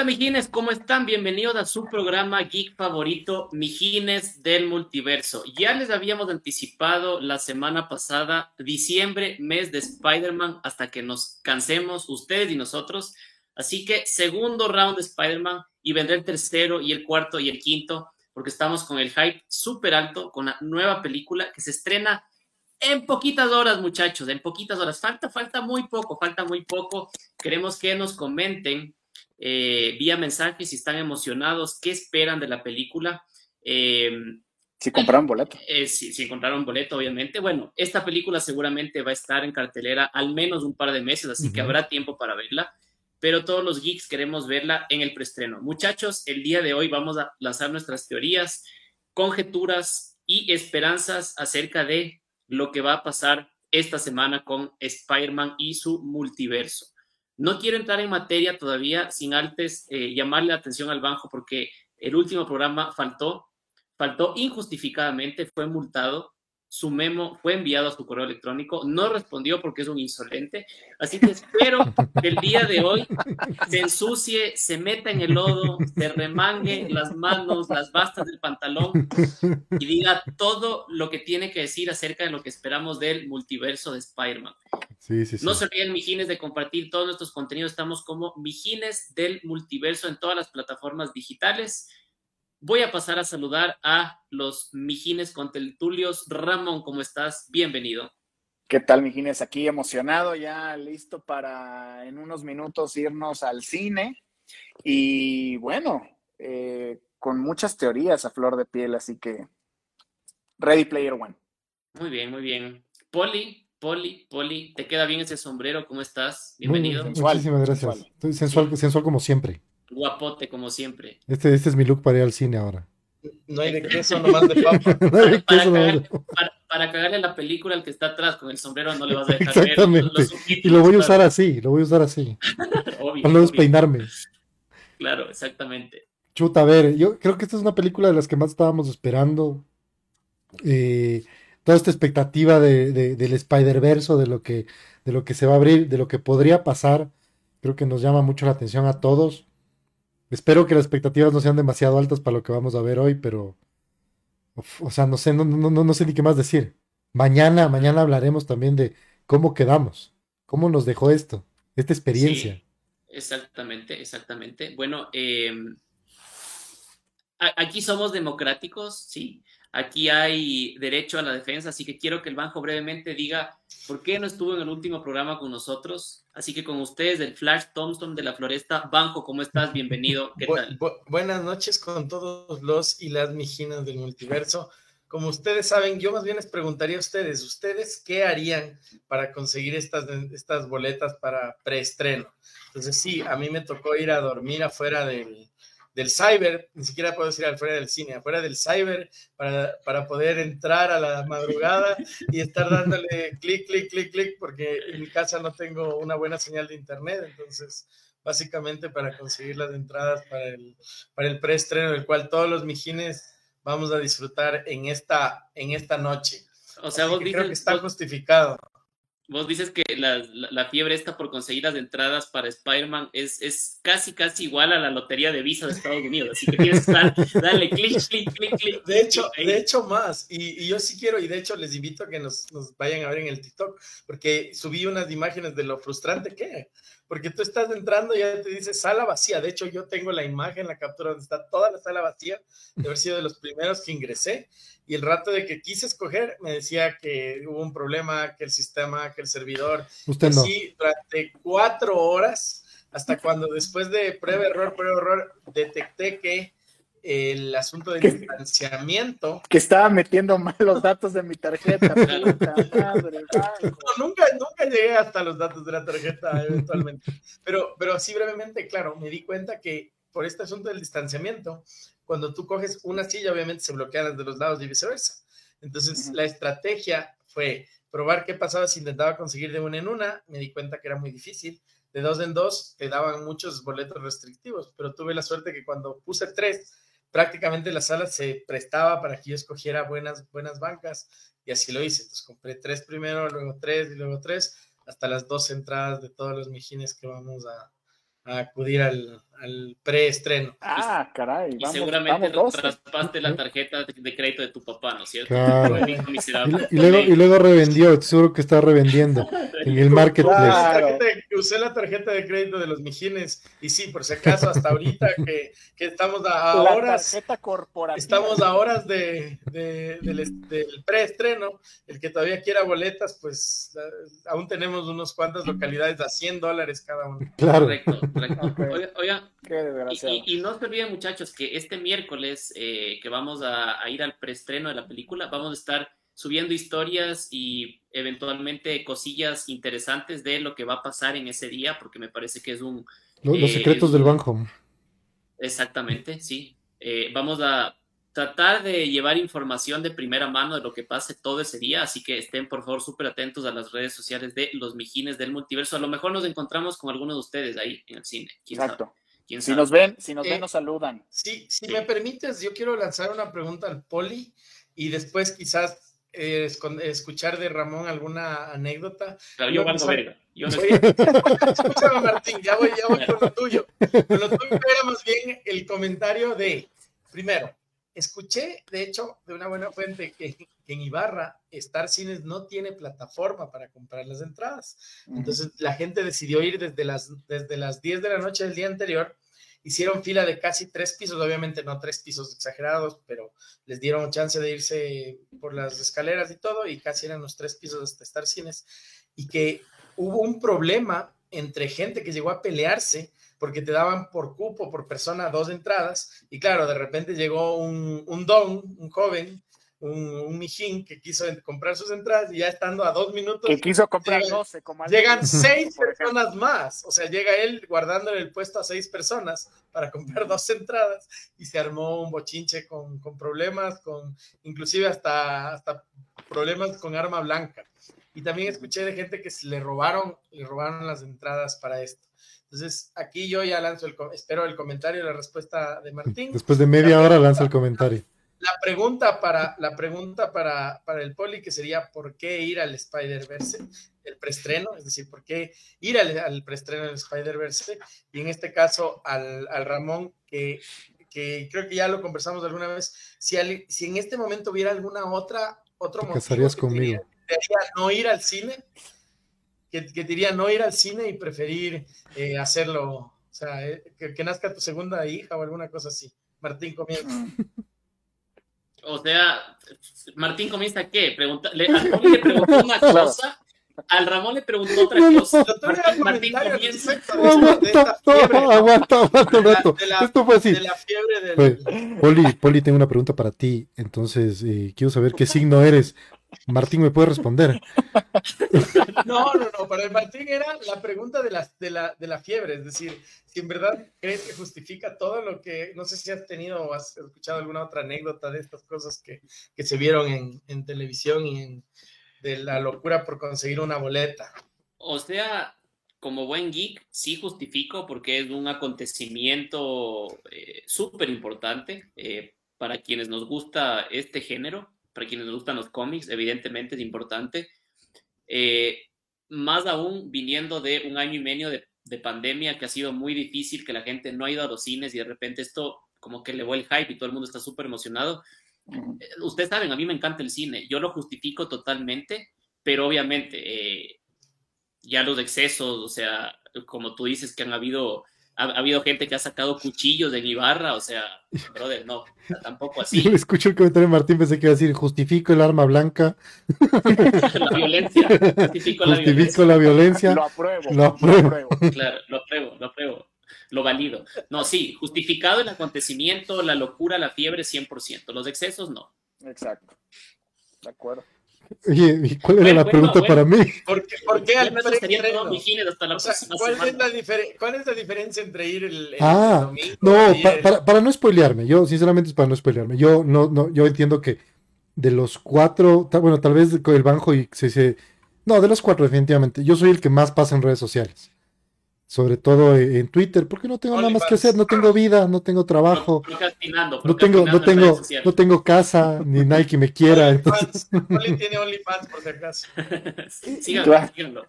Hola Mijines, ¿cómo están? Bienvenidos a su programa geek favorito, Mijines del Multiverso. Ya les habíamos anticipado la semana pasada, diciembre, mes de Spider-Man, hasta que nos cansemos, ustedes y nosotros. Así que segundo round de Spider-Man y vendrá el tercero y el cuarto y el quinto, porque estamos con el hype súper alto, con la nueva película que se estrena en poquitas horas, muchachos, en poquitas horas. Falta, falta muy poco, falta muy poco. Queremos que nos comenten eh, vía mensaje si están emocionados, qué esperan de la película. Eh, si compraron boleto. Eh, si, si, compraron boleto, obviamente. Bueno, esta película seguramente va a estar en cartelera al menos un par de meses, así que habrá tiempo para verla. Pero todos los geeks queremos verla en el preestreno. Muchachos, el día de hoy vamos a lanzar nuestras teorías, conjeturas y esperanzas acerca de lo que va a pasar esta semana con Spider-Man y su multiverso. No quiero entrar en materia todavía sin antes eh, llamarle la atención al banco porque el último programa faltó, faltó injustificadamente, fue multado, su memo fue enviado a su correo electrónico, no respondió porque es un insolente, así que espero que el día de hoy se ensucie, se meta en el lodo, se remangue las manos, las bastas del pantalón y diga todo lo que tiene que decir acerca de lo que esperamos del multiverso de Spider-Man. No se olviden, Mijines, de compartir todos nuestros contenidos. Estamos como Mijines del Multiverso en todas las plataformas digitales. Voy a pasar a saludar a los Mijines conteltulios. Ramón, ¿cómo estás? Bienvenido. ¿Qué tal, Mijines? Aquí emocionado, ya listo para en unos minutos irnos al cine. Y bueno, eh, con muchas teorías a flor de piel, así que Ready Player One. Muy bien, muy bien. Poli, Poli, Poli, ¿te queda bien ese sombrero? ¿Cómo estás? Bienvenido. Muchísimas gracias. Estoy sensual, sensual como siempre. Guapote como siempre. Este, este es mi look para ir al cine ahora. No hay de queso, nomás de papa. para, cagarle la película al que está atrás con el sombrero no le vas a dejar Exactamente. y lo voy a usar así, lo voy a usar así. obvio, para no despeinarme. Claro, exactamente. Chuta, a ver, yo creo que esta es una película de las que más estábamos esperando. Eh, toda esta expectativa de, del Spider-Verse, de lo que de lo que se va a abrir, de lo que podría pasar, creo que nos llama mucho la atención a todos. Espero que las expectativas no sean demasiado altas para lo que vamos a ver hoy, pero o sea, no sé, no, no, no, sé ni qué más decir. Mañana, mañana hablaremos también de cómo quedamos, cómo nos dejó esto, esta experiencia. exactamente, exactamente. Bueno, em, aquí somos democráticos, sí. Aquí hay derecho a la defensa, así que quiero que el Banjo brevemente diga por qué no estuvo en el último programa con nosotros. Así que con ustedes, el Flash Thompson de la Floresta. Banjo, ¿cómo estás? Bienvenido. ¿Qué tal? buenas noches con todos los y las mijinas del multiverso. Como ustedes saben, yo más bien les preguntaría a ustedes, ¿ustedes qué harían para conseguir estas, estas boletas para preestreno? Entonces sí, a mí me tocó ir a dormir afuera del, del cyber, ni siquiera puedo decir afuera del cine, afuera del cyber, para, para poder entrar a la madrugada y estar dándole clic, clic, clic, clic, porque en mi casa no tengo una buena señal de internet, entonces básicamente para conseguir las entradas para el, para el preestreno, del cual todos los mijines vamos a disfrutar en esta, en esta noche. O sea, vos creo que está justificado. Vos dices que la, fiebre esta por conseguir las entradas para Spider-Man es, es casi, casi igual a la lotería de visa de Estados Unidos. Así que tienes que estar, dale clic, clic, clic, clic. De hecho, de hecho más. Y, yo sí quiero, y de hecho les invito a que nos, nos, vayan a ver en el TikTok, porque subí unas imágenes de lo frustrante que porque tú estás entrando y ya te dice sala vacía. De hecho, yo tengo la imagen, la captura donde está toda la sala vacía, de haber sido de los primeros que ingresé. Y el rato de que quise escoger, me decía que hubo un problema, que el sistema, que el servidor. Usted no. Sí, durante cuatro horas, hasta cuando después de prueba, error, prueba, error, detecté que el asunto del distanciamiento. Que estaba metiendo mal los datos de mi tarjeta. nunca, nunca llegué hasta los datos de la tarjeta eventualmente. Pero, pero así brevemente, claro, me di cuenta que por este asunto del distanciamiento, cuando tú coges una silla, obviamente se bloquean las de los lados y viceversa. Entonces, la estrategia fue probar qué pasaba si intentaba conseguir de una en una. Me di cuenta que era muy difícil. De dos en dos te daban muchos boletos restrictivos, pero tuve la suerte que cuando puse tres, prácticamente la sala se prestaba para que yo escogiera buenas, buenas bancas y así lo hice. Entonces compré tres primero, luego tres y luego tres, hasta las dos entradas de todos los mijines que vamos a, a acudir al, al preestreno. Ah, caray. Y seguramente traspaste la tarjeta de crédito de tu papá, ¿no es cierto? Claro. Y, luego, y luego revendió, seguro que está revendiendo en el marketplace. Usé la tarjeta de crédito de los Mijines y sí, por si acaso, hasta ahorita que, que estamos a, horas. Estamos a horas de, del, del preestreno. El que todavía quiera boletas, pues aún tenemos unos cuantas localidades a 100 dólares cada uno. Claro. Correcto, correcto. Oiga, y, no se olviden, muchachos, que este miércoles eh, que vamos a, ir al preestreno de la película, vamos a estar subiendo historias y eventualmente cosillas interesantes de lo que va a pasar en ese día, porque me parece que es un... Los, eh, secretos del banco. Exactamente, sí. Eh, vamos a tratar de llevar información de primera mano de lo que pase todo ese día, así que estén por favor súper atentos a las redes sociales de los Mijines del Multiverso. A lo mejor nos encontramos con algunos de ustedes ahí en el cine. Exacto si nos ven, si nos ven, eh, nos saludan. Sí, si me permites, yo quiero lanzar una pregunta al Poli y después quizás eh, escuchar de Ramón alguna anécdota. Claro, yo mando verga. Yo no Escúchame, Martín, ya voy, ya voy con lo tuyo. Con lo tuyo era más bien el comentario de, primero, escuché, de hecho, de una buena fuente que, en Ibarra Star Cines no tiene plataforma para comprar las entradas. Entonces la gente decidió ir desde las, desde las 10 de la noche del día anterior hicieron fila de casi tres pisos, obviamente no tres pisos exagerados, pero les dieron chance de irse por las escaleras y todo, y casi eran los tres pisos de Star Cines, y que hubo un problema entre gente que llegó a pelearse porque te daban por cupo, por persona, dos entradas, y claro, de repente llegó un, un don, un joven, un, mijín que quiso comprar sus entradas y ya estando a dos minutos. Que quiso comprar llegan, 12, como Llegan seis personas más. O sea, llega él guardando el puesto a seis personas para comprar dos entradas y se armó un bochinche con, con problemas, con inclusive hasta, hasta problemas con arma blanca. Y también escuché de gente que se le robaron, le robaron las entradas para esto. Entonces, aquí yo ya lanzo el, espero el comentario y la respuesta de Martín. Después de media hora lanza el comentario la pregunta para, la pregunta para, para, el poli que sería ¿por qué ir al Spider-Verse? El preestreno, es decir, ¿por qué ir al, al preestreno del Spider-Verse? Y en este caso al, al Ramón, que, que, creo que ya lo conversamos alguna vez, si, si en este momento hubiera alguna otra, otro motivo casarías que conmigo. Te no ir al cine, que, que, diría no ir al cine y preferir eh, hacerlo, o sea, eh, que, que nazca tu segunda hija o alguna cosa así. Martín, comienza. O sea, Martín comienza qué? Pregunta, le, le preguntó una cosa, al Ramón le preguntó otra cosa. Martín, comienza. Aguanta, aguanta, aguanta un rato. Esto fue así. De la fiebre del... Poli, Poli, tengo una pregunta para ti. Entonces, eh, quiero saber qué signo eres. Martín me puede responder. No, no, no, para el Martín era la pregunta de la, de, la, de la fiebre, es decir, si en verdad crees que justifica todo lo que, no sé si has tenido o has escuchado alguna otra anécdota de estas cosas que, que se vieron en, en, televisión y en, de la locura por conseguir una boleta. O sea, como buen geek, sí justifico porque es un acontecimiento eh, súper importante eh, para quienes nos gusta este género para quienes les gustan los cómics, evidentemente es importante. Eh, más aún viniendo de un año y medio de, pandemia que ha sido muy difícil, que la gente no ha ido a los cines y de repente esto como que elevó el hype y todo el mundo está súper emocionado. Eh, ustedes saben, a mí me encanta el cine, yo lo justifico totalmente, pero obviamente eh, ya los excesos, o sea, como tú dices que han habido ha, habido gente que ha sacado cuchillos de Ibarra, o sea, brother, no, tampoco así. Yo escucho el comentario de Martín, pensé que iba a decir, justifico el arma blanca. la violencia, justifico, la violencia. Lo apruebo. Lo apruebo. Claro, lo apruebo, lo apruebo. Lo valido. No, sí, justificado el acontecimiento, la locura, la fiebre, 100%. Los excesos, no. Exacto. De acuerdo. Oye, ¿y cuál era la pregunta para mí? ¿Por qué, por qué al es la ¿Cuál es la diferencia entre ir el, ah, domingo No, para, para, no spoilearme, yo sinceramente es para no spoilearme. Yo no, no, yo entiendo que de los cuatro, bueno, tal vez el Banjo y se dice, no, de los cuatro definitivamente, yo soy el que más pasa en redes sociales sobre todo en Twitter, porque no tengo nada más que hacer, no tengo vida, no tengo trabajo, no tengo, no tengo, no tengo casa, ni Nike me quiera. Entonces... tiene OnlyFans por si acaso. síganlo, síganlo.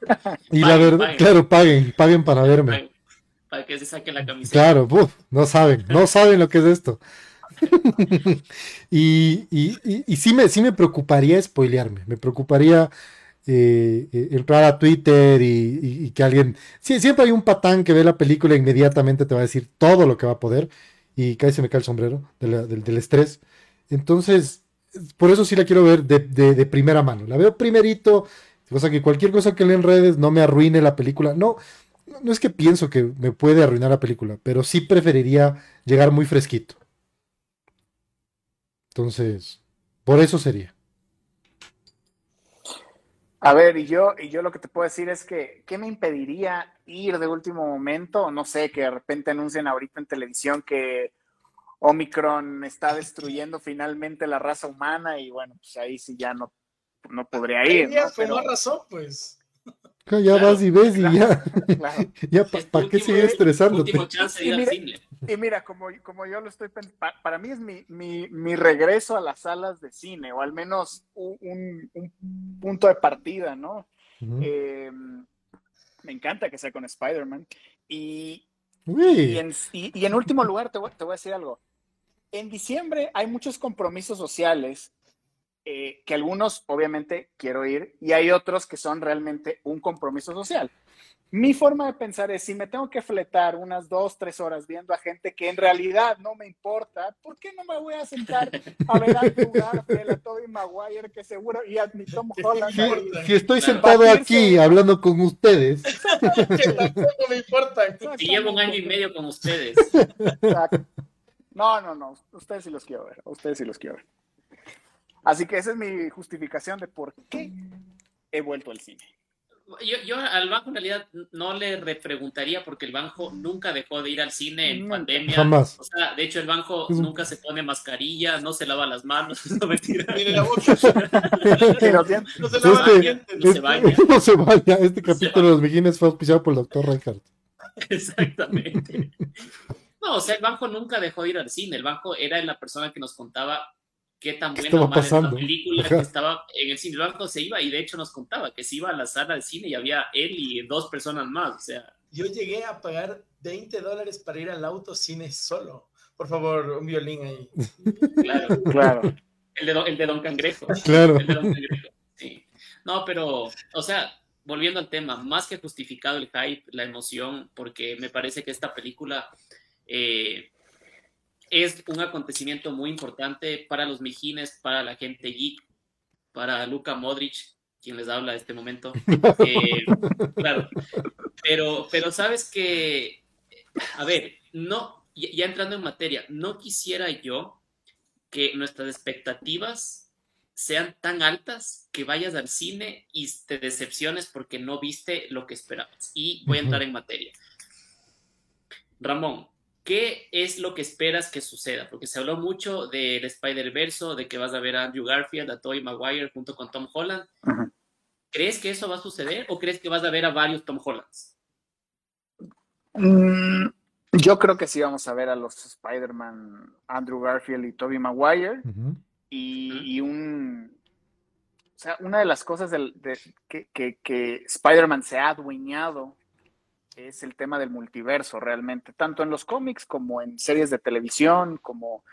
Y la verdad, claro, paguen, paguen para verme. para que se saque la camiseta. Claro, no saben, no saben lo que es esto. y, y, sí, me, sí me preocuparía spoilearme, me preocuparía eh, entrar a Twitter y, que alguien... Siempre hay un patán que ve la película e inmediatamente te va a decir todo lo que va a poder y cae se me cae el sombrero del, estrés. Entonces, por eso sí la quiero ver de, primera mano. La veo primerito, cosa que cualquier cosa que lea en redes no me arruine la película. No, no es que pienso que me puede arruinar la película, pero sí preferiría llegar muy fresquito. Entonces, por eso sería. A ver, y yo, y yo lo que te puedo decir es que, ¿qué me impediría ir de último momento? No sé, que de repente anuncien ahorita en televisión que Omicron está destruyendo finalmente la raza humana y bueno, pues ahí sí ya no, no podría ir. ¿no? Pero, razón, pues. Ya vas y ves y ya. ya ¿para qué sigue estresando? Y mira, como, como yo lo estoy pensando, para mí es mi, mi, mi, regreso a las salas de cine, o al menos un, un punto de partida, ¿no? Em, me encanta que sea con Spider-Man. Y, y, en, y, en, último lugar, te voy, te voy a decir algo. En diciembre hay muchos compromisos sociales eh, que algunos obviamente quiero ir y hay otros que son realmente un compromiso social. Mi forma de pensar es, si me tengo que fletar unas dos, tres horas viendo a gente que en realidad no me importa, ¿por qué no me voy a sentar a ver a lugar a Tobey Maguire, que seguro, y a mi Tom Holland? Si, estoy sentado aquí hablando con ustedes. que tampoco me importa. Y llevo un año y medio con ustedes. No, no, no, ustedes sí los quiero ver, ustedes sí los quiero ver. Así que esa es mi justificación de por qué he vuelto al cine. Yo, al banco en realidad no le repreguntaría porque el banco nunca dejó de ir al cine en pandemia. Jamás. O sea, de hecho el banco nunca se pone mascarilla, no se lava las manos, no mentira. la boca. no se lava este, no se baña. No se baña. Este capítulo de los Mijines fue auspiciado por el doctor Reinhardt. Exactamente. No, o sea, el banco nunca dejó de ir al cine. El banco era la persona que nos contaba qué tan buena la película que estaba en el cine. El banco se iba y de hecho nos contaba que se iba a la sala de cine y había él y dos personas más. O sea. Yo llegué a pagar 20 dólares para ir al autocine solo. Por favor, un violín ahí. Claro, claro. El de, el de Don Cangrejo. Claro. El de Don Cangrejo. Sí. No, pero, o sea, volviendo al tema, más que justificado el hype, la emoción, porque me parece que esta película eh, es un acontecimiento muy importante para los mijines, para la gente geek, para Luka Modric, quien les habla en este momento. Eh, claro, pero, pero sabes que, a ver, no, ya entrando en materia, no quisiera yo que nuestras expectativas sean tan altas que vayas al cine y te decepciones porque no viste lo que esperabas. Y voy a entrar en materia. Ramón, ¿qué es lo que esperas que suceda? Porque se habló mucho del Spider-Verse, de que vas a ver a Andrew Garfield, a Tobey Maguire junto con Tom Holland. ¿Crees que eso va a suceder o crees que vas a ver a varios Tom Hollands? Mm, yo creo que sí vamos a ver a los Spider-Man, Andrew Garfield y Tobey Maguire. y, un. O sea, una de las cosas del, que, que Spider-Man se ha adueñado es el tema del multiverso realmente, tanto en los cómics como en series de televisión, como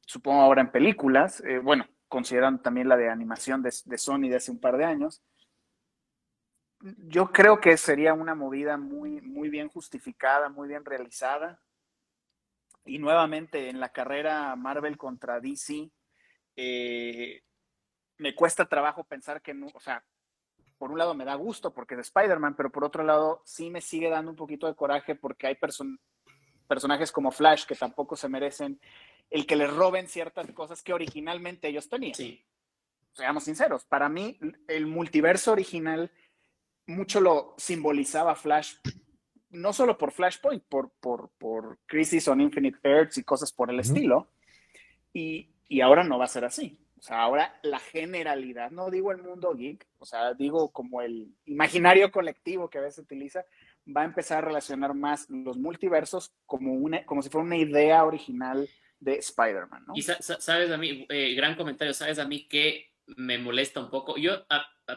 supongo ahora en películas, eh, bueno, considerando también la de animación de, Sony de hace un par de años. Yo creo que sería una movida muy, muy bien justificada, muy bien realizada. Y nuevamente en la carrera Marvel contra DC, eh, me cuesta trabajo pensar que no, o sea, por un lado me da gusto porque es Spider-Man, pero por otro lado sí me sigue dando un poquito de coraje porque hay personajes como Flash que tampoco se merecen el que les roben ciertas cosas que originalmente ellos tenían. Sí. Seamos sinceros, para mí el multiverso original mucho lo simbolizaba Flash, no solo por Flashpoint, por, por, por Crisis on Infinite Earths y cosas por el estilo. Y, y ahora no va a ser así. O sea, ahora la generalidad, no digo el mundo geek, o sea, digo como el imaginario colectivo que a veces utiliza, va a empezar a relacionar más los multiversos como, una, como si fuera una idea original de Spider-Man, ¿no? Y sabes a mí, eh, gran comentario, sabes a mí que me molesta un poco. Yo,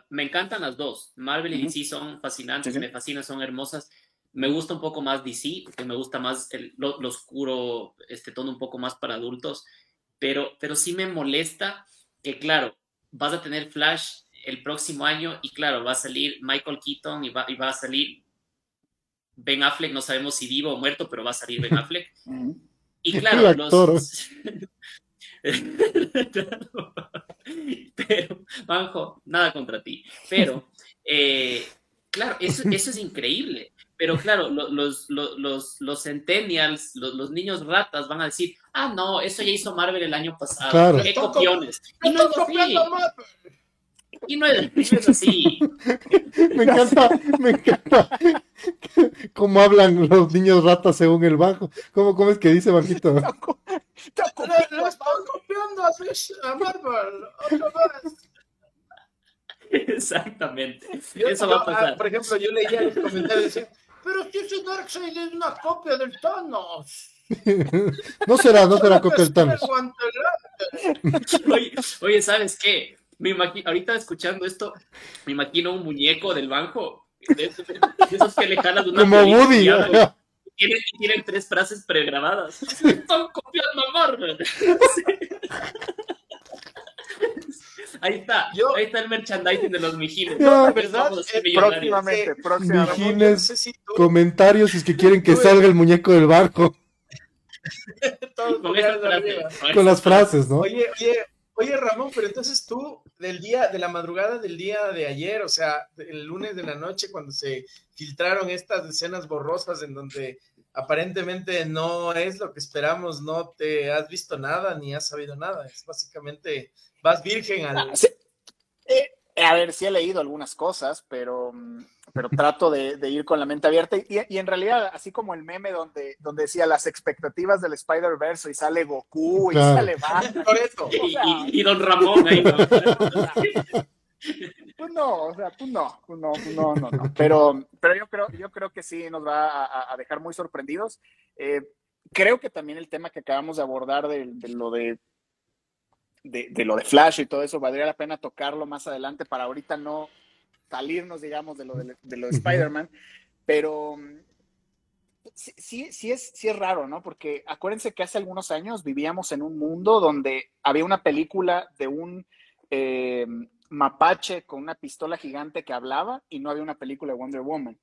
me encantan las dos. Marvel y DC son fascinantes, me fascinan, son hermosas, Me gusta un poco más DC, que me gusta más el, lo, oscuro, este tono un poco más para adultos, pero, pero sí me molesta que, claro, vas a tener Flash el próximo año y, claro, va a salir Michael Keaton y va, y va a salir Ben Affleck, no sabemos si vivo o muerto, pero va a salir Ben Affleck. Y claro, los... pero, Banjo, nada contra ti. Pero, eh, claro, eso, eso, es increíble. Pero claro, los, los, los, los centennials, los, niños ratas van a decir, ah, no, eso ya hizo Marvel el año pasado. Claro. ¿Qué copiones? Y no, y no es, así. me encanta, me encanta cómo hablan los niños ratas según el bajo. ¿Cómo, cómo es que dice Bajito? Lo, están copiando a Marvel. Exactamente. Eso va a pasar. Por ejemplo, yo leía los comentarios y decía, pero si ese Darkseid es una copia del Thanos. no será, no será copia del Thanos. oye, oye, ¿sabes qué? me ahorita escuchando esto, me imagino un muñeco del banjo, de esos, que le jalas una Como Woody. Tienen, tienen, tres frases pregrabadas. Están copiando a Marvel. Ahí está, ahí está el merchandising de los mijines. No, ¿verdad? próximamente, próximamente. Mijines, comentarios si es que quieren que salga el muñeco del barco. con, con las frases, ¿no? Oye, oye, Oye, Ramón, pero entonces tú, del día, de la madrugada del día de ayer, o sea, el lunes de la noche, cuando se filtraron estas escenas borrosas en donde aparentemente no es lo que esperamos, no te has visto nada ni has sabido nada. Es básicamente, vas virgen al. Ah, eh, a ver, sí he leído algunas cosas, pero mm, pero trato de, ir con la mente abierta. Y, en realidad, así como el meme donde, donde decía las expectativas del Spider-Verse y sale Goku y sale Batman. y, Don Ramón ahí. ¿no? Pues no, o sea, pues no, pues no, pues no, no, no. Pero, pero yo creo, yo creo que sí nos va a, dejar muy sorprendidos. Eh, creo que también el tema que acabamos de abordar de, lo de, de, lo de Flash y todo eso, valdría la pena tocarlo más adelante para ahorita no, salirnos, digamos, de lo de, lo de Spider-Man, pero mm, sí, sí, es, sí es raro, ¿no? Porque acuérdense que hace algunos años vivíamos en un mundo donde había una película de un eh, mapache con una pistola gigante que hablaba y no había una película de Wonder Woman.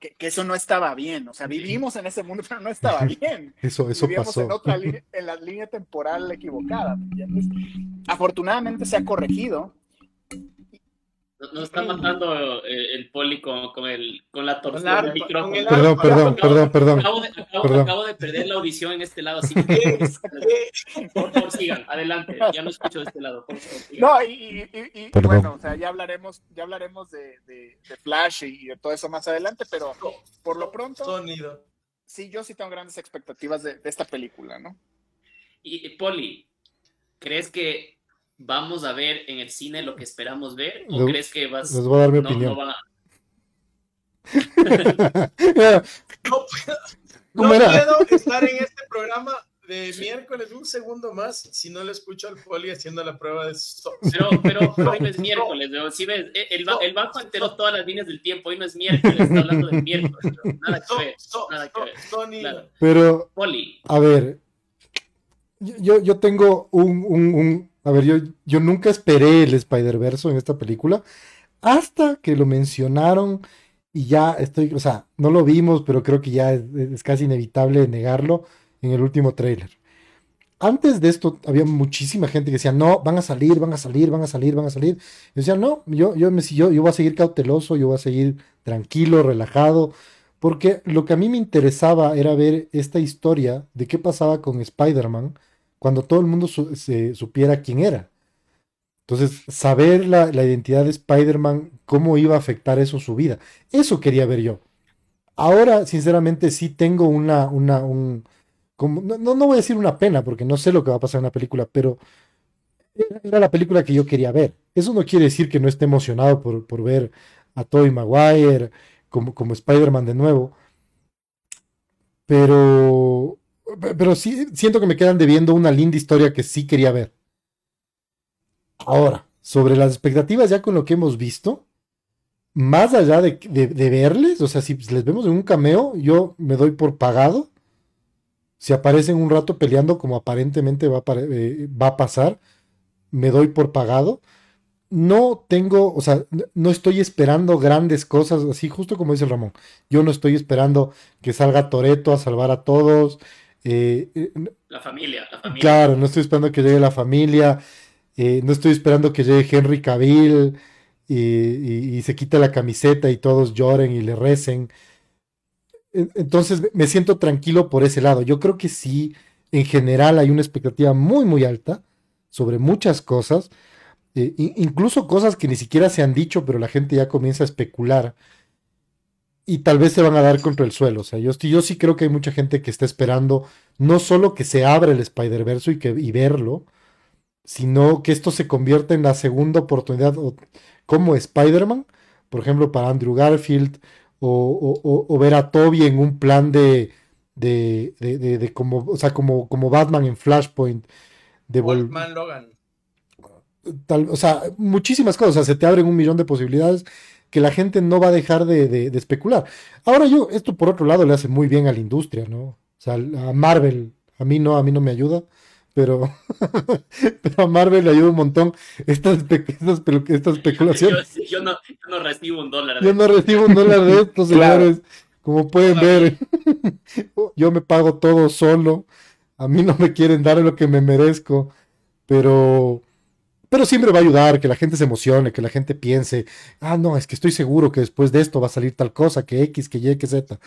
Que, eso no estaba bien, o sea, vivimos en ese mundo, pero no estaba bien. Eso, eso Vivíamos En, otra en la línea temporal equivocada. Afortunadamente se ha corregido nos está matando eh, el poli con, con, el, con la torsión del micrófono. Perdón, perdón, perdón, perdón. Acabo de, acabo, acabo de, perder la audición en este lado, así que por favor sigan, adelante. Ya no escucho de este lado. Por favor, no, y, y, y bueno, o sea, ya hablaremos, ya hablaremos de, de, de, Flash y de todo eso más adelante, pero por lo pronto. Sonido. Sí, yo sí tengo grandes expectativas de, de esta película, ¿no? Y Poli, ¿crees que vamos a ver en el cine lo que esperamos ver? ¿O crees que vas Les voy a dar mi opinión. No, no, puedo estar en este programa de miércoles un segundo más si no le escucho al poli haciendo la prueba de Pero, pero hoy no es miércoles, si ves, eh, el, el, banco enteró todas las líneas del tiempo, hoy no es miércoles, está hablando de miércoles, nada que ver, nada que ver. Pero, poli. a ver, yo, yo tengo un, un a ver, yo, yo nunca esperé el Spider-Verse en esta película hasta que lo mencionaron y ya estoy, o sea, no lo vimos, pero creo que ya es, casi inevitable negarlo en el último tráiler. Antes de esto había muchísima gente que decía, no, van a salir, van a salir, van a salir, van a salir. Y decía, no, yo, yo, me, yo, yo voy a seguir cauteloso, yo voy a seguir tranquilo, relajado, porque lo que a mí me interesaba era ver esta historia de qué pasaba con Spider-Man cuando todo el mundo se supiera quién era. Entonces, saber la, identidad de Spider-Man, cómo iba a afectar eso su vida. Eso quería ver yo. Ahora, sinceramente, sí tengo una, una, un, como, no, no voy a decir una pena, porque no sé lo que va a pasar en la película, pero era, la película que yo quería ver. Eso no quiere decir que no esté emocionado por, por ver a Tobey Maguire como, como Spider-Man de nuevo. Pero pero sí siento que me quedan debiendo una linda historia que sí quería ver. Ahora, sobre las expectativas ya con lo que hemos visto, más allá de, verles, o sea, si les vemos en un cameo, yo me doy por pagado. Si aparecen un rato peleando como aparentemente va eh, va a pasar, me doy por pagado no tengo, o sea, no estoy esperando grandes cosas, así justo como dice Ramón. Yo no estoy esperando que salga Toreto a salvar a todos. Eh, eh, la familia, la familia. Claro, no estoy esperando que llegue la familia. Eh, no estoy esperando que llegue Henry Cavill y, se quite la camiseta y todos lloren y le recen. Entonces me siento tranquilo por ese lado. Yo creo que sí, en general hay una expectativa muy, muy alta sobre muchas cosas incluso cosas que ni siquiera se han dicho, pero la gente ya comienza a especular. Y tal vez se van a dar contra el suelo. O sea, yo, yo sí creo que hay mucha gente que está esperando no solo que se abra el Spider-Verse y, que, y verlo, sino que esto se convierta en la segunda oportunidad como Spider-Man, por ejemplo, para Andrew Garfield, o, ver a Toby en un plan de, de, de, como, o sea, como, como Batman en Flashpoint. De Logan o sea, muchísimas cosas, se te abren un millón de posibilidades que la gente no va a dejar de, especular. Ahora yo, esto por otro lado le hace muy bien a la industria, ¿no? O sea, a Marvel, a mí no, a mí no me ayuda, pero, pero a Marvel le ayuda un montón estas, estas, especulaciones. Yo, no, recibo un dólar. Yo no recibo un dólar de estos, señores. Como pueden ver, yo me pago todo solo. A mí no me quieren dar lo que me merezco, pero pero siempre va a ayudar que la gente se emocione, que la gente piense, ah, no, es que estoy seguro que después de esto va a salir tal cosa, que X, que Y, que Z.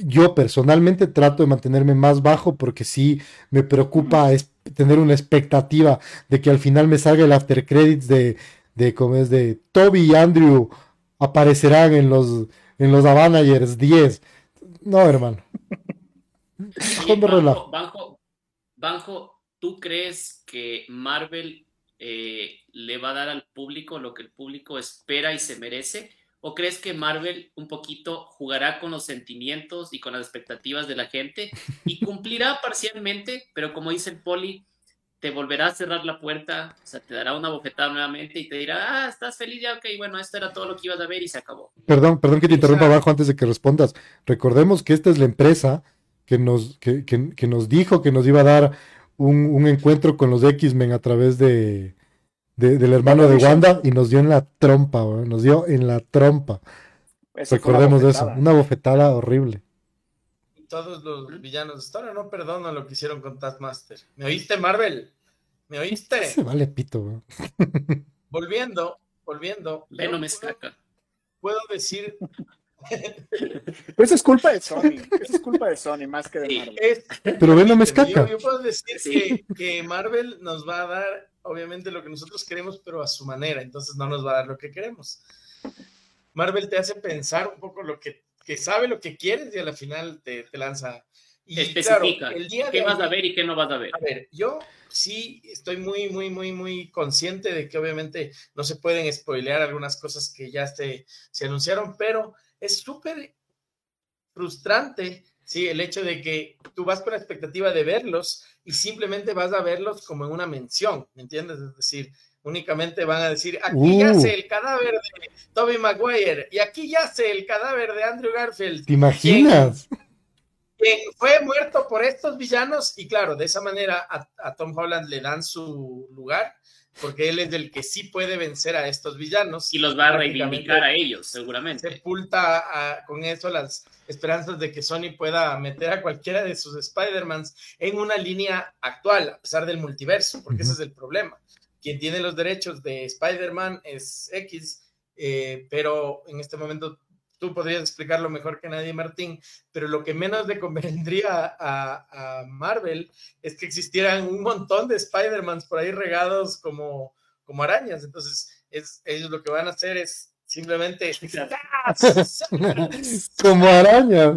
Yo personalmente trato de mantenerme más bajo porque sí me preocupa tener una expectativa de que al final me salga el after credits de, de como es de Toby y Andrew aparecerán en los en los Avanagers 10. No, hermano. Banjo, Banjo, ¿tú crees que Marvel eh, le va a dar al público lo que el público espera y se merece? ¿O crees que Marvel un poquito jugará con los sentimientos y con las expectativas de la gente y cumplirá parcialmente, pero como dice el Poli, te volverá a cerrar la puerta, o sea, te dará una bofetada nuevamente y te dirá, ah, estás feliz ya, ok, bueno, esto era todo lo que ibas a ver y se acabó. Perdón, perdón que te interrumpa abajo antes de que respondas. Recordemos que esta es la empresa que nos, que, que nos dijo que nos iba a dar un, encuentro con los X-Men a través de, del hermano de Wanda y nos dio en la trompa, nos dio en la trompa. Recordemos de eso, una bofetada horrible. Todos los villanos de historia no perdonan lo que hicieron con Taskmaster. ¿Me oíste, Marvel? ¿Me oíste? Se vale pito, Volviendo, volviendo. Venom es caca. Puedo decir esa es culpa de Sony. Esa es culpa de Sony más que de Marvel. Pero ven, no me escaca. Yo, puedo decir que, Marvel nos va a dar, obviamente, lo que nosotros queremos, pero a su manera. Entonces no nos va a dar lo que queremos. Marvel te hace pensar un poco lo que, sabe lo que quieres y a la final te, lanza. Y especifica el día qué vas a ver y qué no vas a ver. A ver, yo sí estoy muy, muy, muy, muy consciente de que obviamente no se pueden spoilear algunas cosas que ya se, se anunciaron, pero es súper frustrante, sí, el hecho de que tú vas con la expectativa de verlos y simplemente vas a verlos como en una mención, ¿me entiendes? Es decir, únicamente van a decir, aquí yace uh. el cadáver de Toby Maguire y aquí yace el cadáver de Andrew Garfield. ¿Te imaginas? Quien, fue muerto por estos villanos y claro, de esa manera a Tom Holland le dan su lugar porque él es el que sí puede vencer a estos villanos. Y los va a reivindicar a ellos, seguramente. Sepulta con eso las esperanzas de que Sony pueda meter a cualquiera de sus Spider-Mans en una línea actual, a pesar del multiverso, porque ese es el problema. Quien tiene los derechos de Spider-Man es X, eh, pero en este momento tú podrías explicarlo mejor que nadie, Martín, pero lo que menos le convendría a, Marvel es que existieran un montón de Spider-Mans por ahí regados como, como arañas. Entonces, es, ellos lo que van a hacer es simplemente como arañas.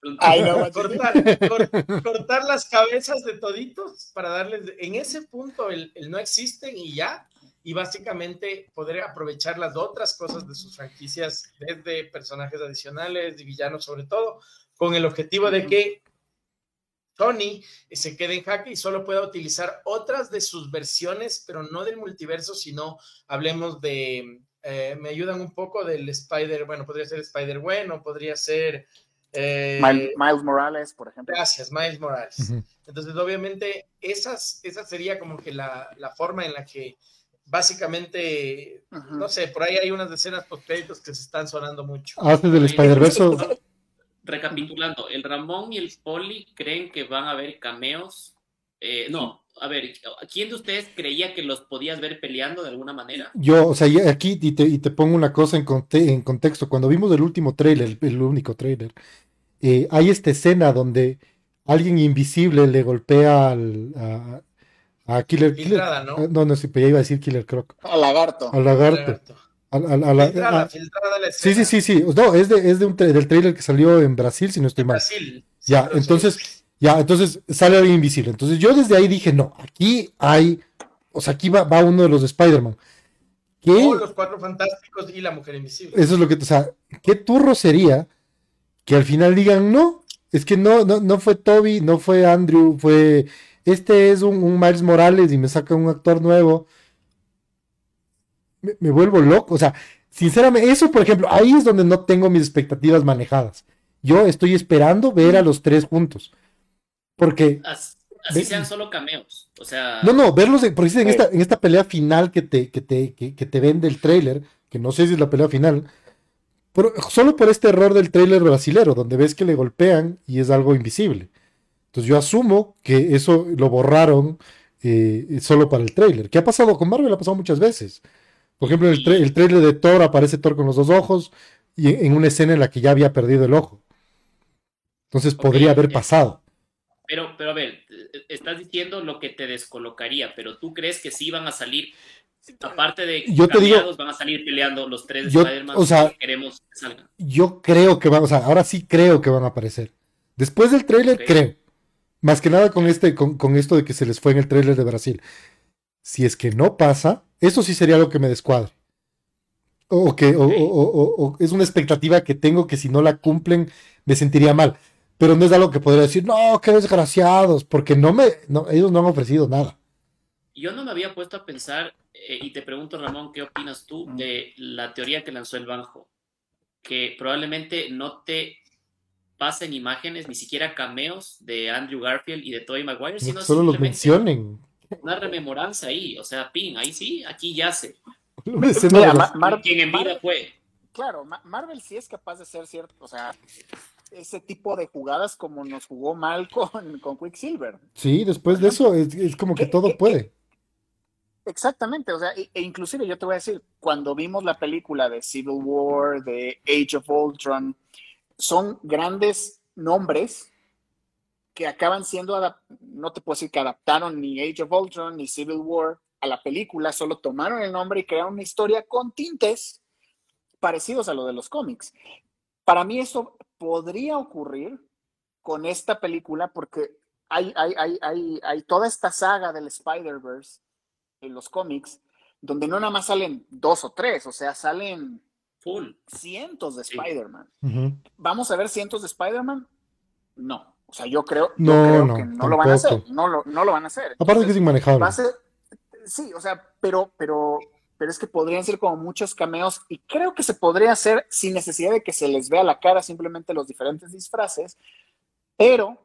cortar, las cabezas de toditos para darles, en ese punto el, el no existen y ya, y básicamente poder aprovechar las otras cosas de sus franquicias, desde personajes adicionales, y villanos sobre todo, con el objetivo de que Tony se quede en jaque y solo pueda utilizar otras de sus versiones, pero no del multiverso, sino hablemos de eh, me ayudan un poco del Spider, bueno, podría ser Spider bueno, podría ser... Eh, Miles, Morales, por ejemplo. Gracias, Miles Morales. Entonces, obviamente, esas, esa sería como que la, la forma en la que básicamente, no sé, por ahí hay unas decenas post créditos que se están sonando mucho. Hace del Spider-Verse. Recapitulando, el Ramón y el Poli creen que van a haber cameos. Eh, no, a ver, ¿quién de ustedes creía que los podías ver peleando de alguna manera? Yo, o sea, aquí y te, y te pongo una cosa en, en, contexto. Cuando vimos el último trailer, el, único trailer, eh, hay esta escena donde alguien invisible le golpea al, a, Killer, Filtrada, ¿no? no, no, sí, pero ya iba a decir Killer Croc. Al lagarto. Al lagarto. filtrada, filtrada la sí, sí, sí, sí. No, es, de, es de un del trailer que salió en Brasil, si no estoy mal. Brasil. ya, entonces ya, entonces sale alguien invisible. Entonces yo desde ahí dije, no, aquí hay, o sea, aquí va, uno de los de Spider-Man. O los cuatro fantásticos y la mujer invisible. Eso es lo que, o sea, qué turro sería que al final digan, no, es que no, no, no fue Toby, no fue Andrew, fue, este es un, Miles Morales y me saca un actor nuevo. Me, me vuelvo loco, o sea, sinceramente, eso por ejemplo, ahí es donde no tengo mis expectativas manejadas. Yo estoy esperando ver a los tres juntos. Porque. Así, sean solo cameos. O sea. No, no, verlos, porque en, esta, en esta pelea final que te, que te, que, te vende el trailer, que no sé si es la pelea final, pero solo por este error del trailer brasilero, donde ves que le golpean y es algo invisible. Entonces yo asumo que eso lo borraron eh, solo para el trailer. ¿Qué ha pasado con Marvel? Ha pasado muchas veces. Por ejemplo, en el, el trailer de Thor aparece Thor con los dos ojos y en una escena en la que ya había perdido el ojo. Entonces podría haber pasado. Pero, pero a ver, estás diciendo lo que te descolocaría, pero tú crees que sí van a salir, aparte de yo te digo, van a salir peleando los tres Spider-Man o sea, queremos que salgan. Yo creo que van, o sea, ahora sí creo que van a aparecer. Después del tráiler, creo. Más que nada con este, con, con, esto de que se les fue en el tráiler de Brasil. Si es que no pasa, eso sí sería algo que me descuadre. O que, o, o, o, es una expectativa que tengo que si no la cumplen, me sentiría mal pero no es algo que podría decir, no, qué desgraciados, porque no me, no, ellos no han ofrecido nada. Yo no me había puesto a pensar, eh, y te pregunto, Ramón, ¿qué opinas tú de la teoría que lanzó el Banjo? Que probablemente no te pasen imágenes, ni siquiera cameos de Andrew Garfield y de Tobey Maguire, sino solo los mencionen. Una rememoranza ahí, o sea, pin, ahí sí, aquí yace. ¿Quién en vida fue. Claro, Marvel sí es capaz de ser cierto, o sea, ese tipo de jugadas como nos jugó mal con, con Quicksilver. Sí, después de eso es, como que todo puede. Exactamente, o sea, e, e, inclusive yo te voy a decir, cuando vimos la película de Civil War, de Age of Ultron, son grandes nombres que acaban siendo, no te puedo decir que adaptaron ni Age of Ultron ni Civil War a la película, solo tomaron el nombre y crearon una historia con tintes parecidos a lo de los cómics. Para mí eso podría ocurrir con esta película porque hay, hay, hay, hay toda esta saga del Spider-Verse en los cómics donde no nada más salen dos o tres, o sea, salen Full. cientos de Spider-Man. ¿Vamos a ver cientos de Spider-Man? No. O sea, yo creo, no, que no lo van a hacer. No lo, no lo van a hacer. Aparte que es inmanejable. sí, o sea, pero, pero pero es que podrían ser como muchos cameos y creo que se podría hacer sin necesidad de que se les vea la cara, simplemente los diferentes disfraces, pero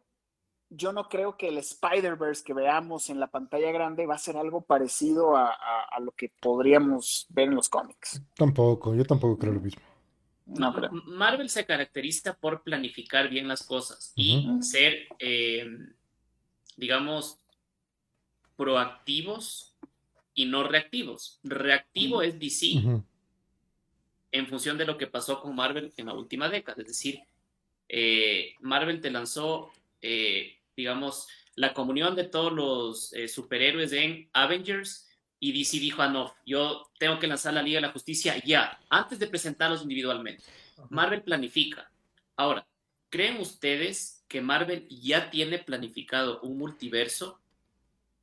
yo no creo que el Spider-Verse que veamos en la pantalla grande va a ser algo parecido a, lo que podríamos ver en los cómics. Tampoco, yo tampoco creo lo mismo. No, Marvel se caracteriza por planificar bien las cosas y ser, eh, digamos, proactivos y no reactivos. Reactivo es DC en función de lo que pasó con Marvel en la última década. Es decir, eh, Marvel te lanzó, eh, digamos, la comunión de todos los eh, superhéroes en Avengers y DC dijo, ah, no, yo tengo que lanzar la Liga de la Justicia ya, antes de presentarlos individualmente. Marvel planifica. Ahora, ¿creen ustedes que Marvel ya tiene planificado un multiverso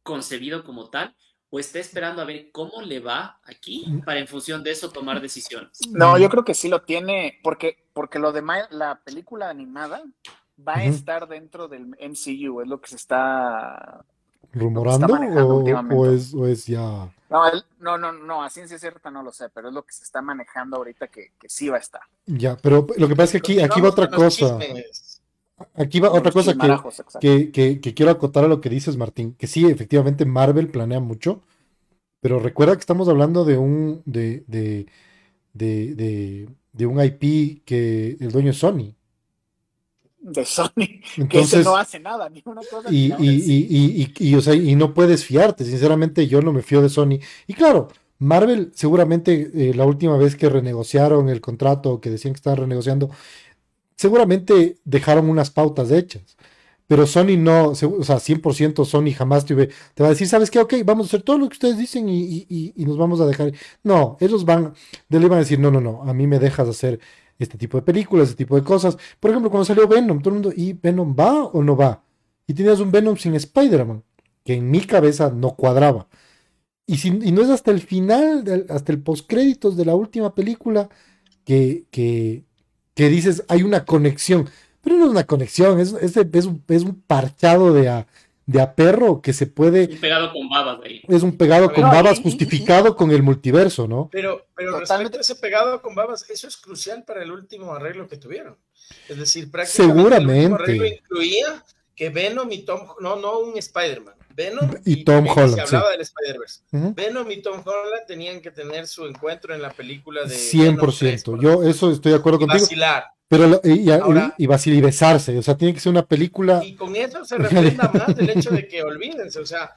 concebido como tal? o está esperando a ver cómo le va aquí para en función de eso tomar decisiones? No, yo creo que sí lo tiene, porque, porque lo de la película animada va a estar dentro del MCU, es lo que se está rumorando o, es, ya... No, no, no, a ciencia cierta no lo sé, pero es lo que se está manejando ahorita que, que sí va a estar. Ya, pero lo que pasa es que aquí, aquí va otra cosa. Aquí va otra cosa que, que, quiero acotar a lo que dices, Martín, que sí, efectivamente Marvel planea mucho, pero recuerda que estamos hablando de un, de, de, de, de un IP que el dueño es Sony de Sony, Entonces, que no hace nada, ni una cosa. Y, y, y, y, o sea, y no puedes fiarte, sinceramente yo no me fío de Sony. Y claro, Marvel seguramente eh, la última vez que renegociaron el contrato, que decían que estaban renegociando, seguramente dejaron unas pautas hechas. Pero Sony no, o sea, 100% Sony jamás te, te, va a decir, ¿sabes qué? Ok, vamos a hacer todo lo que ustedes dicen y, y nos vamos a dejar. No, ellos van, le van a decir, no, no, no, a mí me dejas hacer este tipo de películas, este tipo de cosas. Por ejemplo, cuando salió Venom, todo el mundo, ¿y Venom va o no va? Y tenías un Venom sin Spider-Man, que en mi cabeza no cuadraba. Y, si, no es hasta el final, hasta el postcréditos de la última película, que, que, dices, hay una conexión. Pero no es una conexión, es, es, es, un, es un parchado de, de a perro que se puede. Un pegado con babas ahí. Es un pegado con babas justificado con el multiverso, ¿no? Pero, pero respecto a ese pegado con babas, eso es crucial para el último arreglo que tuvieron. Es decir, prácticamente Seguramente. el arreglo incluía que Venom y Tom, no, no un Spider-Man, Venom y, Tom Holland. Se hablaba del Spider-Verse. Venom y Tom Holland tenían que tener su encuentro en la película de. 100%. Yo eso estoy de acuerdo contigo. Vacilar. Pero y, y, y, besarse, o sea, tiene que ser una película. Y con eso se refrenda más del hecho de que olvídense, o sea,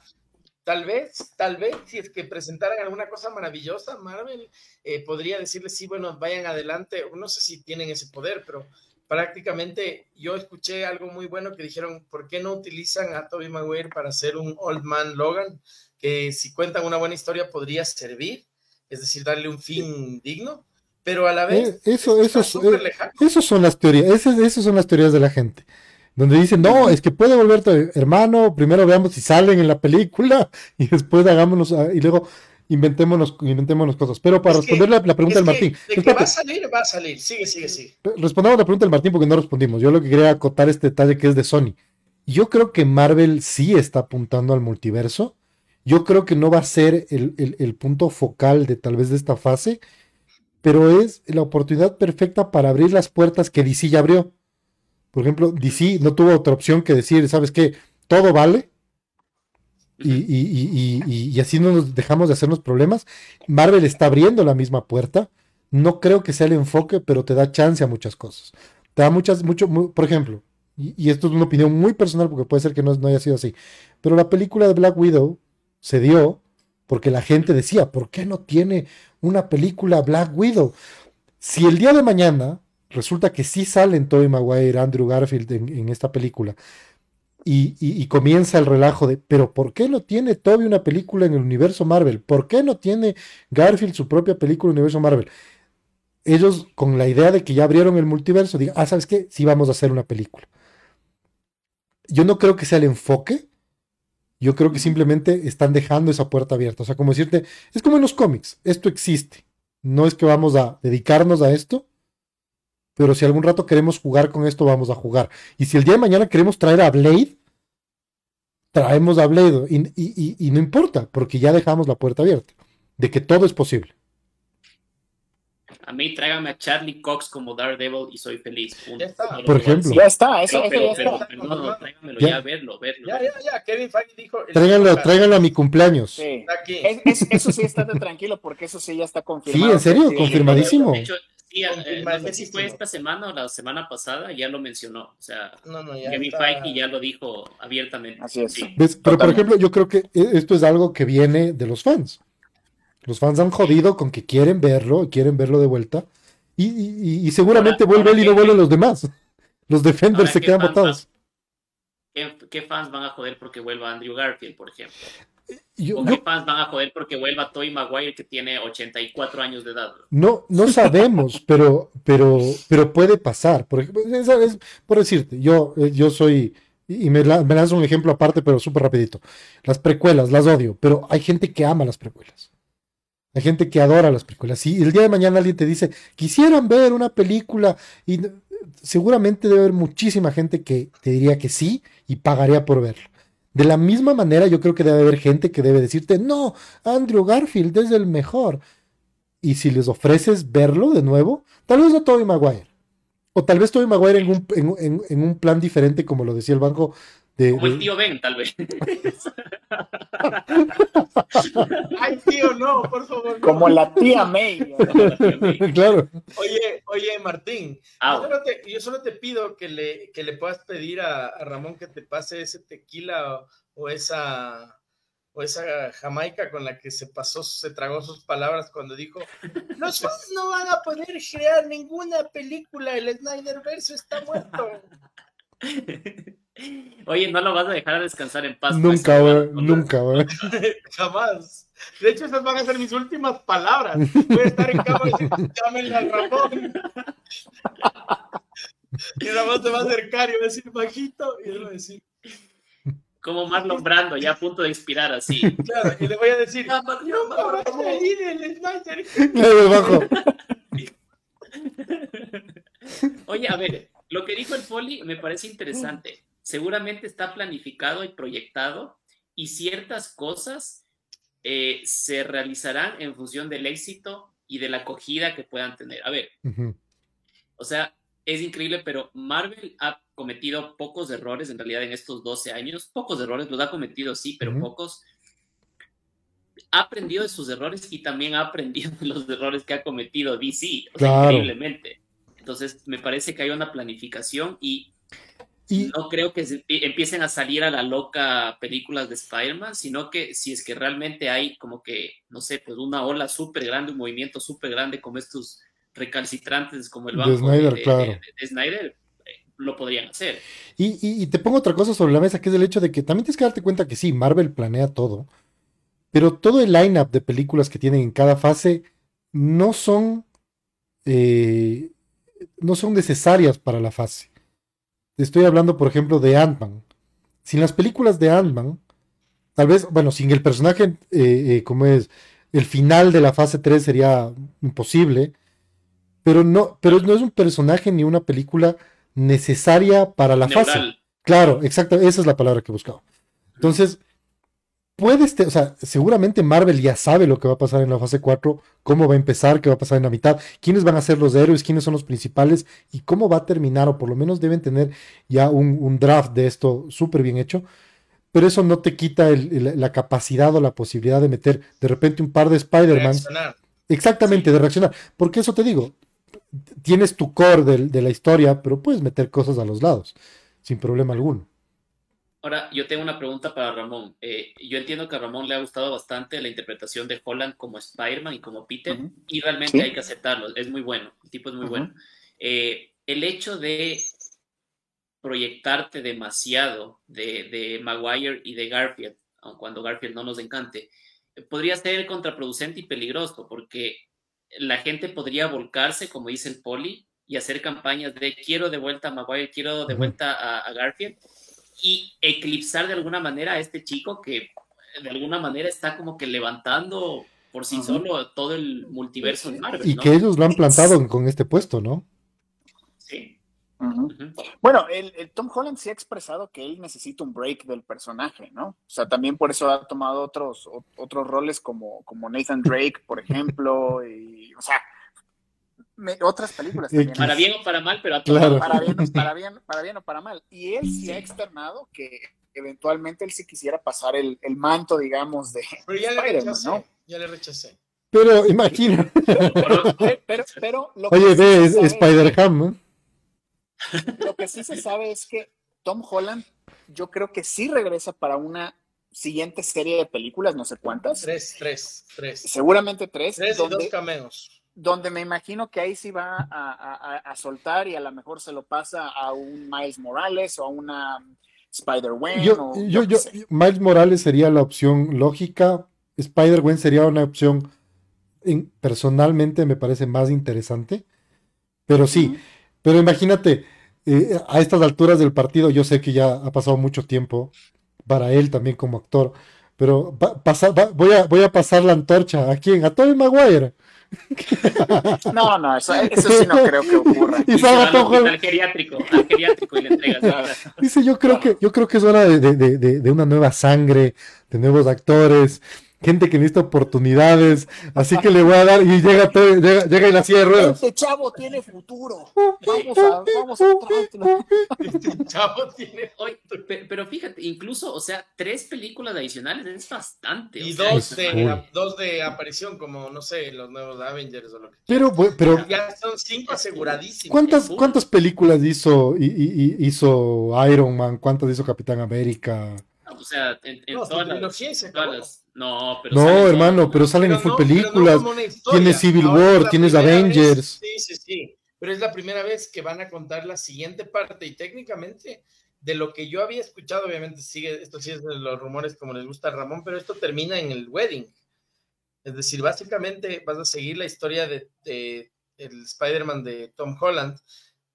tal vez, tal vez, si es que presentaran alguna cosa maravillosa, Marvel eh, podría decirles, sí, bueno, vayan adelante, no sé si tienen ese poder, pero prácticamente yo escuché algo muy bueno que dijeron, ¿por qué no utilizan a Toby Maguire para hacer un Old Man Logan? Que si cuentan una buena historia podría servir, es decir, darle un fin digno pero a la vez eh, eso, eso, eso son las teorías, esas, son las teorías de la gente. Donde dicen, no, es que puede volverte hermano, primero veamos si salen en la película y después hagámonos, ah, y luego inventémonos, inventémonos cosas. Pero para responder la, pregunta del Martín. De que va a salir, va a salir. Sigue, sigue, sigue. Respondamos la pregunta del Martín porque no respondimos. Yo lo que quería acotar este detalle que es de Sony. Yo creo que Marvel sí está apuntando al multiverso. Yo creo que no va a ser el, el punto focal de tal vez de esta fase pero es la oportunidad perfecta para abrir las puertas que DC ya abrió. Por ejemplo, DC no tuvo otra opción que decir, ¿sabes qué? Todo vale. Y, así no nos dejamos de hacernos problemas. Marvel está abriendo la misma puerta. No creo que sea el enfoque, pero te da chance a muchas cosas. Te da muchas, mucho, por ejemplo, y, esto es una opinión muy personal porque puede ser que no, no haya sido así, pero la película de Black Widow se dio porque la gente decía, ¿por qué no tiene una película Black Widow? Si el día de mañana resulta que sí salen Tobey Maguire, Andrew Garfield en, esta película, y, comienza el relajo de, pero ¿por qué no tiene Toby una película en el universo Marvel? ¿Por qué no tiene Garfield su propia película en el universo Marvel? Ellos, con la idea de que ya abrieron el multiverso, digan, ah, ¿sabes qué? Sí vamos a hacer una película. Yo no creo que sea el enfoque, yo creo que simplemente están dejando esa puerta abierta. O sea, como decirte, es como en los cómics, esto existe. No es que vamos a dedicarnos a esto, pero si algún rato queremos jugar con esto, vamos a jugar. Y si el día de mañana queremos traer a Blade, traemos a Blade. Y, no importa, porque ya dejamos la puerta abierta, de que todo es posible. A mí tráigame a Charlie Cox como Daredevil y soy feliz. Ya está. Por ejemplo. Ya está, eso, ya está. no, no, tráigamelo ya, verlo, verlo. Ya, ya, ya. Kevin Feige dijo. Tráiganlo, tráiganlo a mi cumpleaños. Sí. eso sí, estate tranquilo porque eso sí ya está confirmado. Sí, en serio, confirmadísimo. De hecho, sí, eh, no sé si fue esta semana o la semana pasada, ya lo mencionó. O sea, Kevin Feige ya lo dijo abiertamente. Así es. Pero, por ejemplo, yo creo que e, esto es algo que viene de los fans. Los fans han jodido con que quieren verlo, quieren verlo de vuelta. Y, seguramente vuelve él y no vuelven los demás. Los defenders se quedan botados. ¿qué, fans van a joder porque vuelva Andrew Garfield, por ejemplo? ¿O qué fans van a joder porque vuelva Toy Maguire que tiene 84 años de edad? No, no sabemos, pero, pero, pero puede pasar. Por, por decirte, yo, eh, yo soy, y me, me lanzo un ejemplo aparte, pero súper rapidito. Las precuelas, las odio, pero hay gente que ama las precuelas. Hay gente que adora las películas. Si el día de mañana alguien te dice, quisieran ver una película, y seguramente debe haber muchísima gente que te diría que sí y pagaría por verlo. De la misma manera, yo creo que debe haber gente que debe decirte, no, Andrew Garfield es el mejor. Y si les ofreces verlo de nuevo, tal vez no Tobey Maguire. O tal vez Tobey Maguire en un, en, en un plan diferente, como lo decía el banco, como el tío Ben, tal vez. Ay, tío, no, por favor. Como la tía May. claro. Oye, oye, Martín, ah, yo, solo te, pido que le, que le puedas pedir a, Ramón que te pase ese tequila o, esa o esa Jamaica con la que se pasó, se tragó sus palabras cuando dijo, los fans no van a poder crear ninguna película, el Snyder Verso está muerto. Oye, no lo vas a dejar descansar en paz. Nunca, güey. Nunca, güey. Jamás. De hecho, esas van a ser mis últimas palabras. Voy a estar en cámara y decir, llámenle al Ramón. y Ramón se va a acercar y va a decir bajito y él va a decir. Como Marlon Brando, ya a punto de expirar así. Claro, y le voy a decir, no, no, vas a salir el Snyder. Oye, a ver, lo que dijo el Foley me parece interesante seguramente está planificado y proyectado y ciertas cosas eh, se realizarán en función del éxito y de la acogida que puedan tener. A ver, o sea, es increíble, pero Marvel ha cometido pocos errores en realidad en estos 12 años, pocos errores, los ha cometido sí, pero pocos. Ha aprendido de sus errores y también ha aprendido de los errores que ha cometido DC, o sea, increíblemente. Entonces, me parece que hay una planificación y no creo que empiecen a salir a la loca películas de Spider-Man, sino que si es que realmente hay como que, no sé, pues una ola súper grande, un movimiento súper grande como estos recalcitrantes como el banco de Snyder, eh, lo podrían hacer. Y, te pongo otra cosa sobre la mesa, que es el hecho de que también tienes que darte cuenta que sí, Marvel planea todo, pero todo el lineup de películas que tienen en cada fase no son, eh, no son necesarias para la fase. Estoy hablando, por ejemplo, de Ant-Man. Sin las películas de Ant-Man, tal vez, bueno, sin el personaje, eh, eh, como es, el final de la fase 3 sería imposible, pero no, pero no es un personaje ni una película necesaria para la fase. Claro, exacto, esa es la palabra que he buscado. Entonces, puedes, o sea, seguramente Marvel ya sabe lo que va a pasar en la fase 4, cómo va a empezar, qué va a pasar en la mitad, quiénes van a ser los héroes, quiénes son los principales y cómo va a terminar, o por lo menos deben tener ya un, draft de esto súper bien hecho. Pero eso no te quita la capacidad o la posibilidad de meter de repente un par de Spider-Man. Exactamente, de reaccionar. Porque eso te digo, tienes tu core de la historia, pero puedes meter cosas a los lados, sin problema alguno. Ahora, yo tengo una pregunta para Ramón. Eh, yo entiendo que a Ramón le ha gustado bastante la interpretación de Holland como Spider-Man y como Peter, y realmente hay que aceptarlo, es muy bueno, el tipo es muy bueno. Eh, el hecho de proyectarte demasiado de, Maguire y de Garfield, aun cuando Garfield no nos encante, podría ser contraproducente y peligroso, porque la gente podría volcarse, como dice el Poli, y hacer campañas de quiero de vuelta a Maguire, quiero de vuelta a Garfield y eclipsar de alguna manera a este chico que de alguna manera está como que levantando por sí solo todo el multiverso de Marvel. Y que ellos lo han plantado con este puesto, ¿no? Sí. Bueno, el, Tom Holland sí ha expresado que él necesita un break del personaje, ¿no? O sea, también por eso ha tomado otros, otros roles como, como Nathan Drake, por ejemplo, y, o sea, otras películas también. Para bien o para mal, pero para, bien, para, bien, o para mal. Y él sí, ha externado que eventualmente él sí quisiera pasar el, manto, digamos, de pero ya le rechacé, ¿no? Ya le rechacé. Pero imagina. Pero, Oye, ve, es Spider-Ham, ¿no? Lo que sí se sabe es que Tom Holland, yo creo que sí regresa para una siguiente serie de películas, no sé cuántas. Tres, tres, tres. Seguramente tres. Tres y dos cameos donde me imagino que ahí sí va a, soltar y a lo mejor se lo pasa a un Miles Morales o a una Spider-Gwen. Yo, yo, Miles Morales sería la opción lógica, Spider-Gwen sería una opción personalmente me parece más interesante, pero sí, pero imagínate, eh, a estas alturas del partido, yo sé que ya ha pasado mucho tiempo para él también como actor, pero voy, a, voy a pasar la antorcha a quién, a Tobey Maguire. No, no, eso, eso sí no creo que ocurra. Y Y se salga va al geriátrico, al geriátrico y le entregas. Dice, yo creo que, yo creo que es hora de- de- de- de una nueva sangre, de nuevos actores, gente que necesita oportunidades, así que le voy a dar, y llega todo, llega, llega en la silla de ruedas. Este chavo tiene futuro. Vamos a, vamos a traerlo. Este chavo tiene. Oye, pero fíjate, incluso, o sea, tres películas adicionales es bastante. Y sea, dos de, cool. dos de aparición, como no sé, los nuevos Avengers o lo que Pero, pero, Ya son cinco aseguradísimos. ¿cuántas, cool. cuántas películas hizo, y- y- y- hizo Iron Man? ¿Cuántas hizo Capitán América? O sea, en, en No, todas, las, y todas las- No, pero. No, hermano, ¿no? pero salen en Pero full no- películas. Tienes Civil Ahora War, tienes Avengers. vez- sí, sí, sí. Pero es la primera vez que van a contar la siguiente parte y técnicamente de lo que yo había escuchado, obviamente sigue, esto sí es de los rumores como les gusta a Ramón, pero esto termina en el wedding. Es decir, básicamente vas a seguir la historia de, de- el Spider-Man de Tom Holland,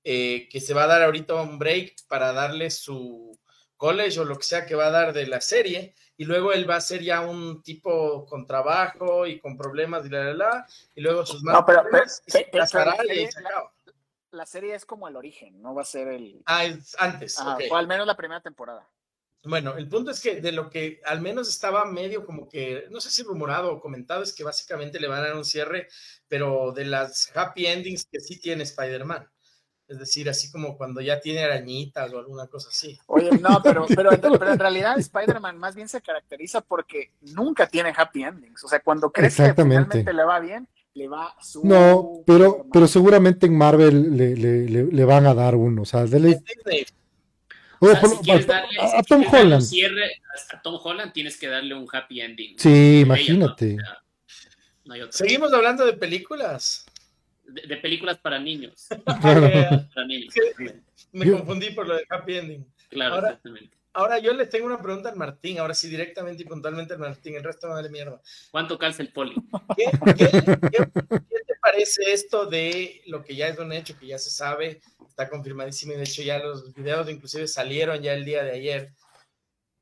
eh, que se va a dar ahorita un break para darle su college o lo que sea que va a dar de la serie, y luego él va a ser ya un tipo con trabajo y con problemas y la, la, la, y luego sus más No, pero- problemas, y pero- se pero- casará pero- y ahí se acaba. La serie es como el origen, no va a ser el. Ah, es antes, Ajá, ok. O al menos la primera temporada. Bueno, el punto es que de lo que al menos estaba medio como que, no sé si rumorado o comentado, es que básicamente le van a dar un cierre, pero de las happy endings que sí tiene Spider-Man. Es decir, así como cuando ya tiene arañitas o alguna cosa así. Oye, no, pero, pero, pero en realidad Spider-Man más bien se caracteriza porque nunca tiene happy endings. O sea, cuando crees que finalmente le va bien, le va su. No, pero, pero seguramente en Marvel le, le- le- le van a dar uno. O sea, dele-. O Oye, sea, por- si quieres a- darle, a, si a Tom quieres darle un Holland. cierre a, Tom Holland tienes que darle un happy ending. Sí, Ella, imagínate. Seguimos hablando de películas. De, de películas para niños. Claro. Para niños. Me Yo- confundí por lo de happy ending. Claro, Ahora- exactamente. Ahora yo le tengo una pregunta al Martín, ahora sí directamente y puntualmente al Martín, el resto me vale mierda. ¿Cuánto calza el poli? ¿Qué, qué- qué- qué te parece esto de lo que ya es un hecho, que ya se sabe, está confirmadísimo y de hecho ya los videos inclusive salieron ya el día de ayer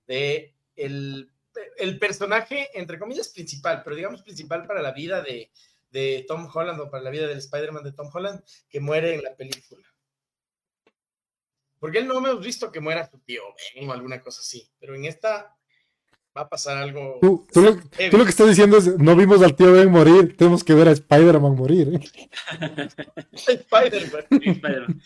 de el, el personaje, entre comillas, principal, pero digamos principal para la vida de, de Tom Holland o para la vida del Spider-Man de Tom Holland, que muere en la película. Porque él no hemos visto que muera su tío Ben o alguna cosa así, pero en esta va a pasar algo. Tú, tú lo, tú lo que estás diciendo es, no vimos al tío Ben morir, tenemos que ver a Spider-Man morir. ¿eh? Spider-Man. Spider-Man.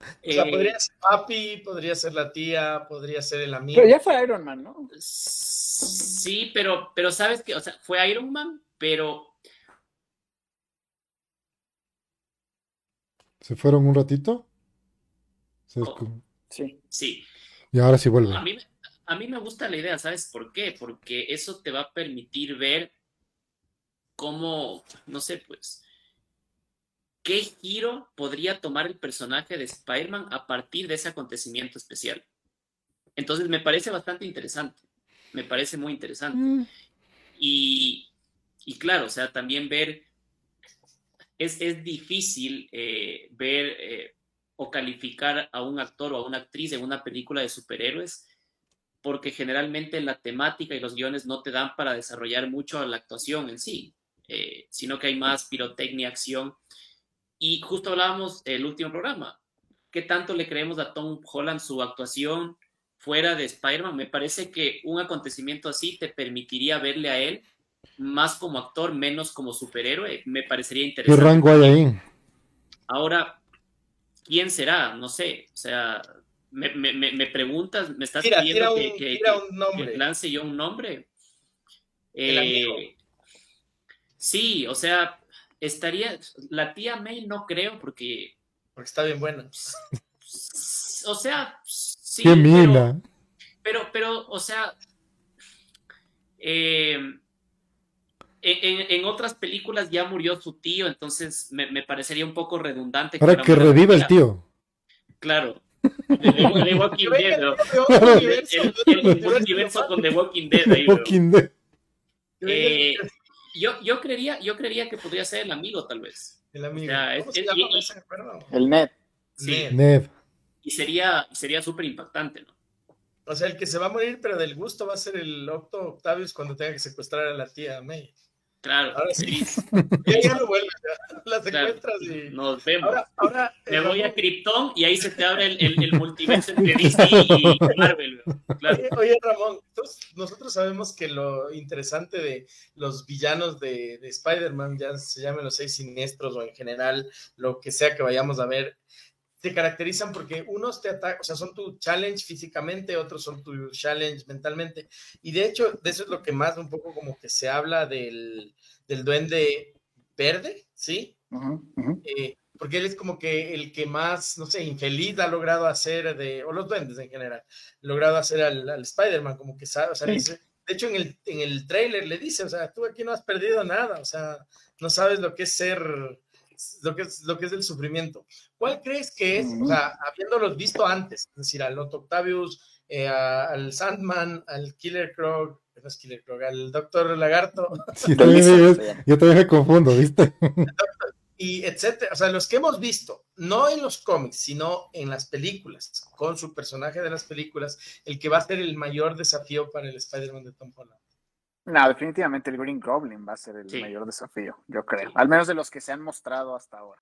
O sea, Eh, podría ser papi, podría ser la tía, podría ser el amigo. Pero ya fue Iron Man, ¿no? Sí, pero, pero sabes que, o sea, fue Iron Man, pero Se fueron un ratito. Se Oh. Sí. sí. Y ahora sí vuelven. A mí, a mí me gusta la idea, ¿sabes por qué? Porque eso te va a permitir ver cómo, no sé, pues, qué giro podría tomar el personaje de Spider-Man a partir de ese acontecimiento especial. Entonces me parece bastante interesante, me parece muy interesante. Mm, Y, y claro, o sea, también ver, es, difícil eh, ver eh, o calificar a un actor o a una actriz en una película de superhéroes, porque generalmente la temática y los guiones no te dan para desarrollar mucho la actuación en sí, eh, sino que hay más pirotecnia, acción. Y justo hablábamos el último programa, ¿qué tanto le creemos a Tom Holland su actuación? fuera de Spider-Man, me parece que un acontecimiento así te permitiría verle a él más como actor, menos como superhéroe. Me parecería ¿Qué interesante. rango hay ahí? Ahora, ¿quién será? No sé. O sea, me, me- me- me preguntas, me estás Tira, pidiendo tira que, un, que- que lance yo un nombre. El Eh, amigo. sí, o sea, estaría. La tía May no creo, porque. Porque está bien bueno. O sea, sí. ¡Qué pero- mina! Pero, pero, o sea, eh, en, otras películas ya murió su tío, entonces me, me parecería un poco redundante. Para que una reviva el tío. Claro. De, de- de Walking Dead. El, con The Walking Dead. ahí. Walking Dead. Eh, yo, yo, creería, yo creería que podría ser el amigo, tal vez. El amigo. ya, es- ¿Cómo se es- llama? y-. El net. Sí. Ned. Ned. Y sería sería súper impactante, ¿no? O sea, el que se va a morir, pero del gusto va a ser el Octo Octavius cuando tenga que secuestrar a la tía May. Claro, Ahora sí. ya no vuelves, las encuentras y... Nos vemos. Ahora, ahora Me eh, voy a Krypton y ahí se te abre el, el, el multiverso entre DC y Marvel. Claro. Oye, oye, Ramón, entonces, nosotros sabemos que lo interesante de los villanos de, de Spider-Man, ya se llamen los seis siniestros o en general lo que sea que vayamos a ver, te caracterizan porque unos te atacan, o sea, son tu challenge físicamente, otros son tu challenge mentalmente. Y de hecho, de eso es lo que más un poco como que se habla del, del duende verde, ¿sí? Ujú, ujú. Eh, porque él es como que el que más, no sé, infeliz ha logrado hacer de, o los duendes en general, logrado hacer al, al Spider-Man, como que sabe, o sea, Sí. dice, de hecho en el, en el trailer le dice, o sea, tú aquí no has perdido nada, o sea, no sabes lo que es ser, lo que es, lo que es el sufrimiento. ¿Cuál crees que es, o sea, habiéndolos visto antes, es decir, al Otto Octavius, eh, a- al Sandman, al Killer Croc, no es Killer Croc, al Doctor Lagarto, Sí, también yo también me confundo, ¿viste? y etcétera, o sea, los que hemos visto, no en los cómics, sino en las películas, con su personaje de las películas, el que va a ser el mayor desafío para el Spider-Man de Tom Holland. No, definitivamente el Green Goblin va a ser el Sí. mayor desafío, yo creo. Sí. Al menos de los que se han mostrado hasta ahora.